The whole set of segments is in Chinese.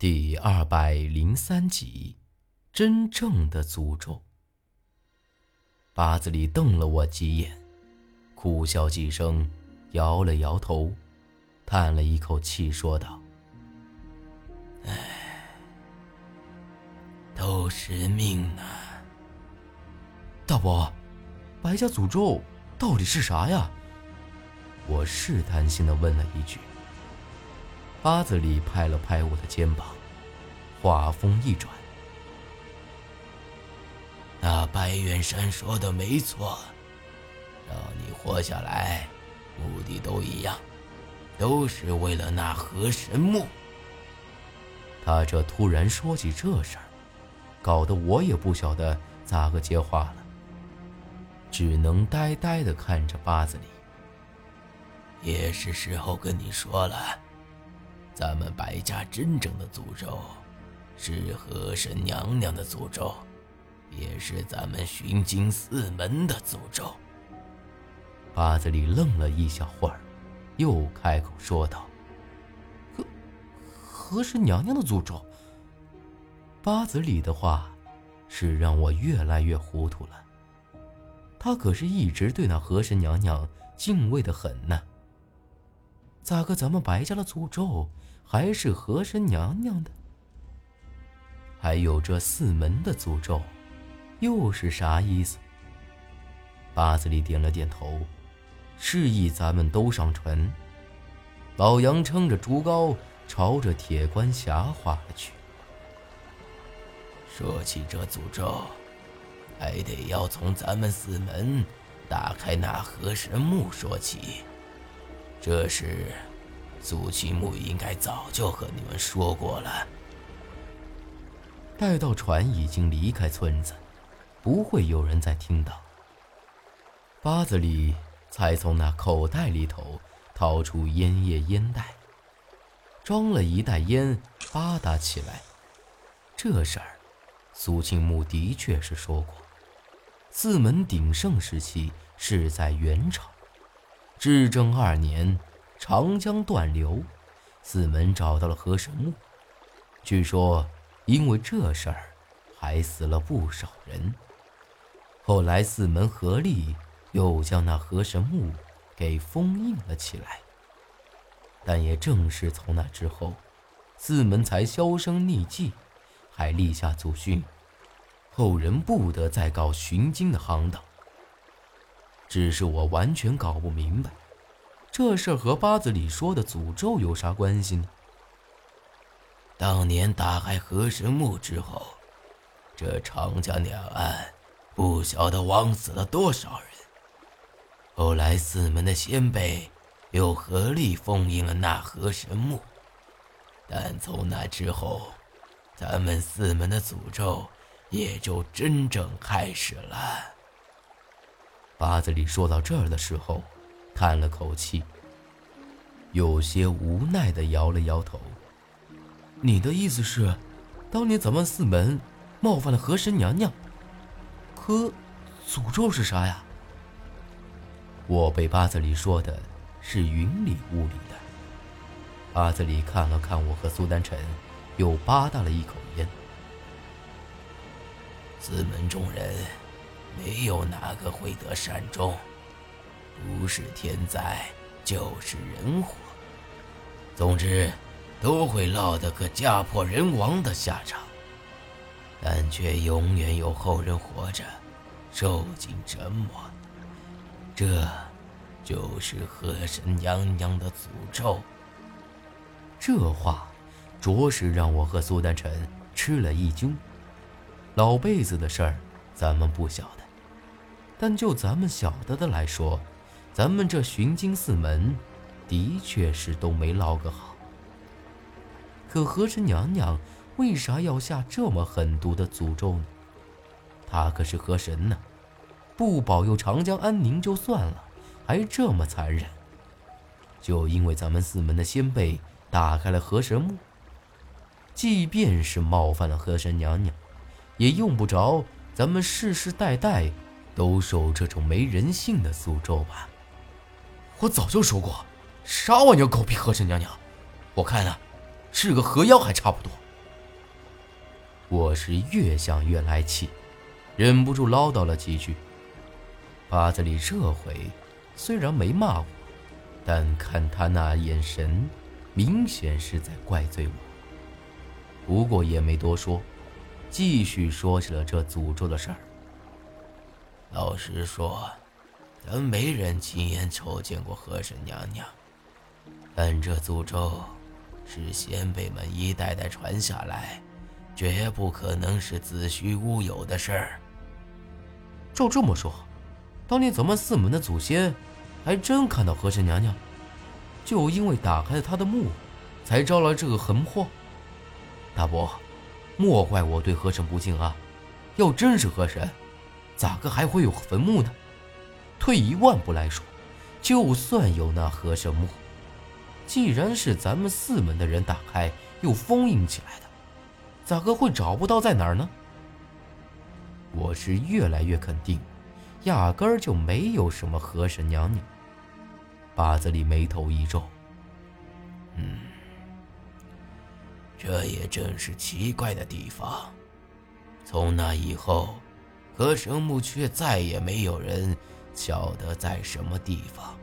第二百零三集，真正的诅咒。八子里瞪了我几眼，苦笑几声，摇了摇头，叹了一口气，说道：“唉，都是命啊。”大伯，白家诅咒到底是啥呀？我试探性的问了一句。八子里拍了拍我的肩膀，话锋一转：“那白远山说的没错，让你活下来，目的都一样，都是为了那河神墓。”他这突然说起这事儿，搞得我也不晓得咋个接话了，只能呆呆的看着八子里。也是时候跟你说了。咱们白家真正的诅咒，是河神娘娘的诅咒，也是咱们寻经四门的诅咒。八子里愣了一小会儿，又开口说道：“河河神娘娘的诅咒。”八子里的话，是让我越来越糊涂了。他可是一直对那河神娘娘敬畏的很呢。咋个咱们白家的诅咒？还是河神娘娘的，还有这四门的诅咒，又是啥意思？八子里点了点头，示意咱们都上船。老杨撑着竹篙，朝着铁关峡划了去。说起这诅咒，还得要从咱们四门打开那河神墓说起，这事。苏七木应该早就和你们说过了。待到船已经离开村子，不会有人再听到。八子里才从那口袋里头掏出烟叶烟袋，装了一袋烟，吧嗒起来。这事儿，苏庆木的确是说过。四门鼎盛时期是在元朝，至正二年。长江断流，四门找到了河神墓。据说，因为这事儿，还死了不少人。后来四门合力，又将那河神墓给封印了起来。但也正是从那之后，四门才销声匿迹，还立下祖训，后人不得再搞寻经的行当。只是我完全搞不明白。这事和八子里说的诅咒有啥关系呢？当年打开河神墓之后，这长江两岸不晓得枉死了多少人。后来四门的先辈又合力封印了那河神墓，但从那之后，咱们四门的诅咒也就真正开始了。八子里说到这儿的时候。叹了口气，有些无奈的摇了摇头。你的意思是，当年咱们四门冒犯了河神娘娘，可诅咒是啥呀？我被八子里说的是云里雾里的。八子里看了看我和苏丹晨，又吧嗒了一口烟。四门中人，没有哪个会得善终。不是天灾，就是人祸。总之，都会落得个家破人亡的下场，但却永远有后人活着，受尽折磨。这，就是河神娘娘的诅咒。这话，着实让我和苏丹臣吃了一惊。老辈子的事儿，咱们不晓得，但就咱们晓得的来说。咱们这寻经四门，的确是都没捞个好。可河神娘娘为啥要下这么狠毒的诅咒呢？她可是河神呢，不保佑长江安宁就算了，还这么残忍。就因为咱们四门的先辈打开了河神墓，即便是冒犯了河神娘娘，也用不着咱们世世代代都受这种没人性的诅咒吧？我早就说过，啥玩意狗屁河神娘娘，我看啊，是个河妖还差不多。我是越想越来气，忍不住唠叨了几句。八子里这回虽然没骂我，但看他那眼神，明显是在怪罪我。不过也没多说，继续说起了这诅咒的事儿。老实说，咱没人亲眼瞅见过河神娘娘，但这诅咒是先辈们一代代传下来。绝不可能是子虚乌有的事儿。照这么说，当年咱们四门的祖先还真看到河神娘娘，就因为打开了她的墓，才招来这个横祸。大伯，莫怪我对河神不敬啊！要真是河神，咋个还会有坟墓呢？退一万步来说，就算有那河神墓，既然是咱们四门的人打开又封印起来的。咋个会找不到在哪儿呢？我是越来越肯定，压根儿就没有什么河神娘娘。八子里眉头一皱，嗯，这也正是奇怪的地方。从那以后，河神墓却再也没有人晓得在什么地方，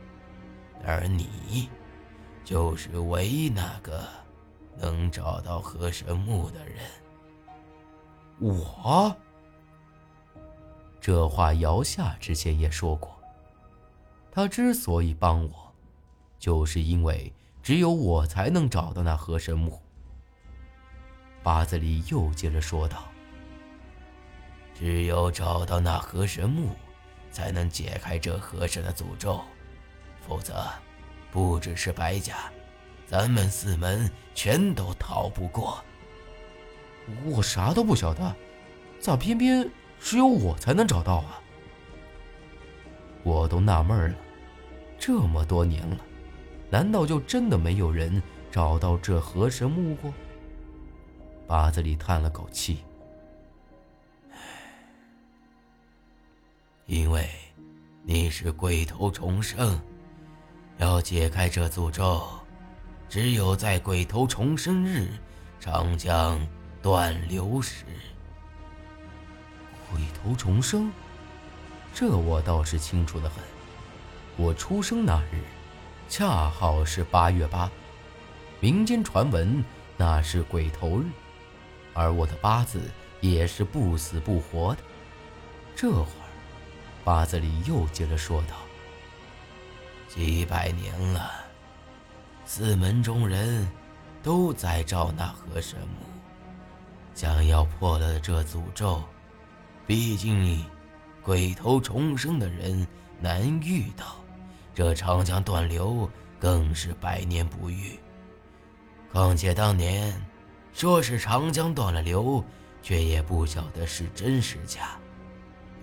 而你，就是唯一那个。能找到河神墓的人，我。这话姚夏之前也说过。他之所以帮我，就是因为只有我才能找到那河神墓。八字里又接着说道：“只有找到那河神墓，才能解开这河神的诅咒，否则，不只是白家。”咱们四门全都逃不过。我啥都不晓得，咋偏偏只有我才能找到啊？我都纳闷了，这么多年了，难道就真的没有人找到这河神墓过？八子里叹了口气，因为你是鬼头重生，要解开这诅咒。只有在鬼头重生日，长江断流时。鬼头重生，这我倒是清楚的很。我出生那日，恰好是八月八，民间传闻那是鬼头日，而我的八字也是不死不活的。这会儿，八字里又接着说道：“几百年了。”四门中人，都在召那河神墓，想要破了这诅咒。毕竟，鬼头重生的人难遇到，这长江断流更是百年不遇。况且当年说是长江断了流，却也不晓得是真是假。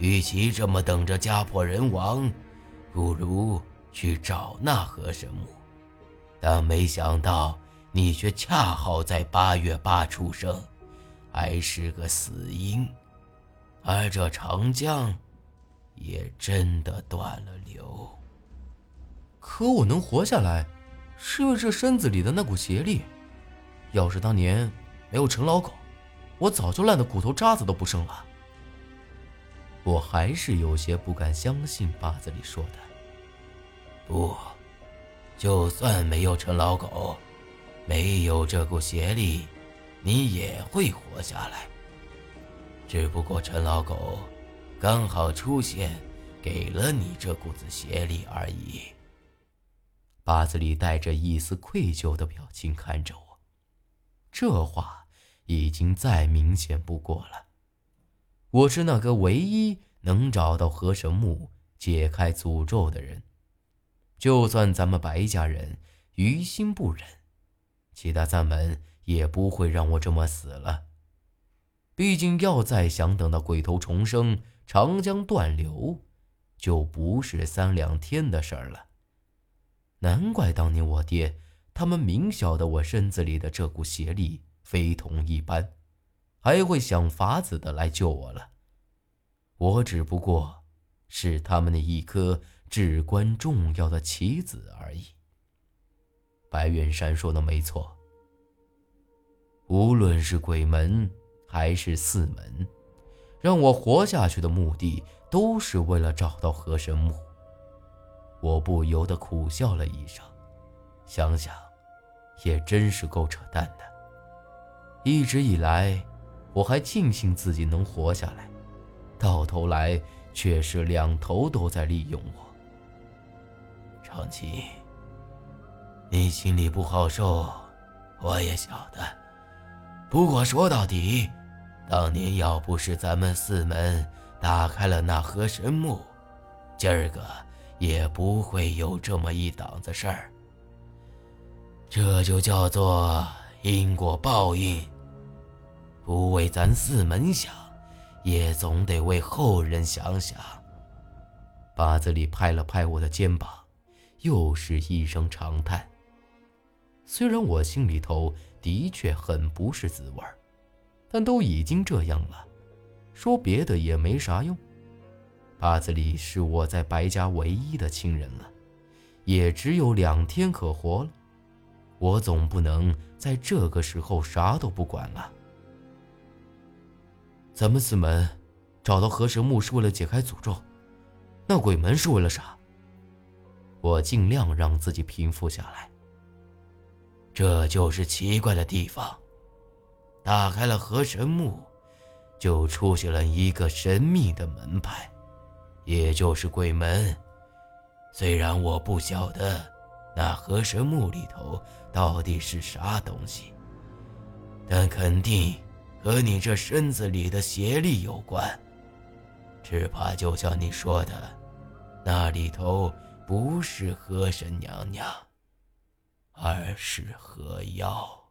与其这么等着家破人亡，不如去找那河神墓。但没想到你却恰好在八月八出生，还是个死婴，而这长江也真的断了流。可我能活下来，是因为这身子里的那股邪力。要是当年没有陈老狗，我早就烂得骨头渣子都不剩了。我还是有些不敢相信八字里说的。不。就算没有陈老狗，没有这股邪力，你也会活下来。只不过陈老狗刚好出现，给了你这股子邪力而已。八字里带着一丝愧疚的表情看着我，这话已经再明显不过了。我是那个唯一能找到河神墓、解开诅咒的人。就算咱们白家人于心不忍，其他三门也不会让我这么死了。毕竟要再想等到鬼头重生、长江断流，就不是三两天的事儿了。难怪当年我爹他们明晓得我身子里的这股邪力非同一般，还会想法子的来救我了。我只不过是他们的一颗。至关重要的棋子而已。白远山说的没错。无论是鬼门还是四门，让我活下去的目的都是为了找到河神木。我不由得苦笑了一声，想想，也真是够扯淡的。一直以来，我还庆幸自己能活下来，到头来却是两头都在利用我。长青，你心里不好受，我也晓得。不过说到底，当年要不是咱们四门打开了那河神墓，今儿个也不会有这么一档子事儿。这就叫做因果报应。不为咱四门想，也总得为后人想想。八子里拍了拍我的肩膀，又是一声长叹。虽然我心里头的确很不是滋味儿但都已经这样了，说别的也没啥用。八子里是我在白家唯一的亲人了，也只有两天可活了，我总不能在这个时候啥都不管了。咱们四门找到河神墓是为了解开诅咒，那鬼门是为了啥？我尽量让自己平复下来。这就是奇怪的地方。打开了河神墓，就出现了一个神秘的门派，也就是鬼门。虽然我不晓得那河神墓里头到底是啥东西，但肯定。和你这身子里的邪力有关，只怕就像你说的，那里头不是河神娘娘，而是河妖。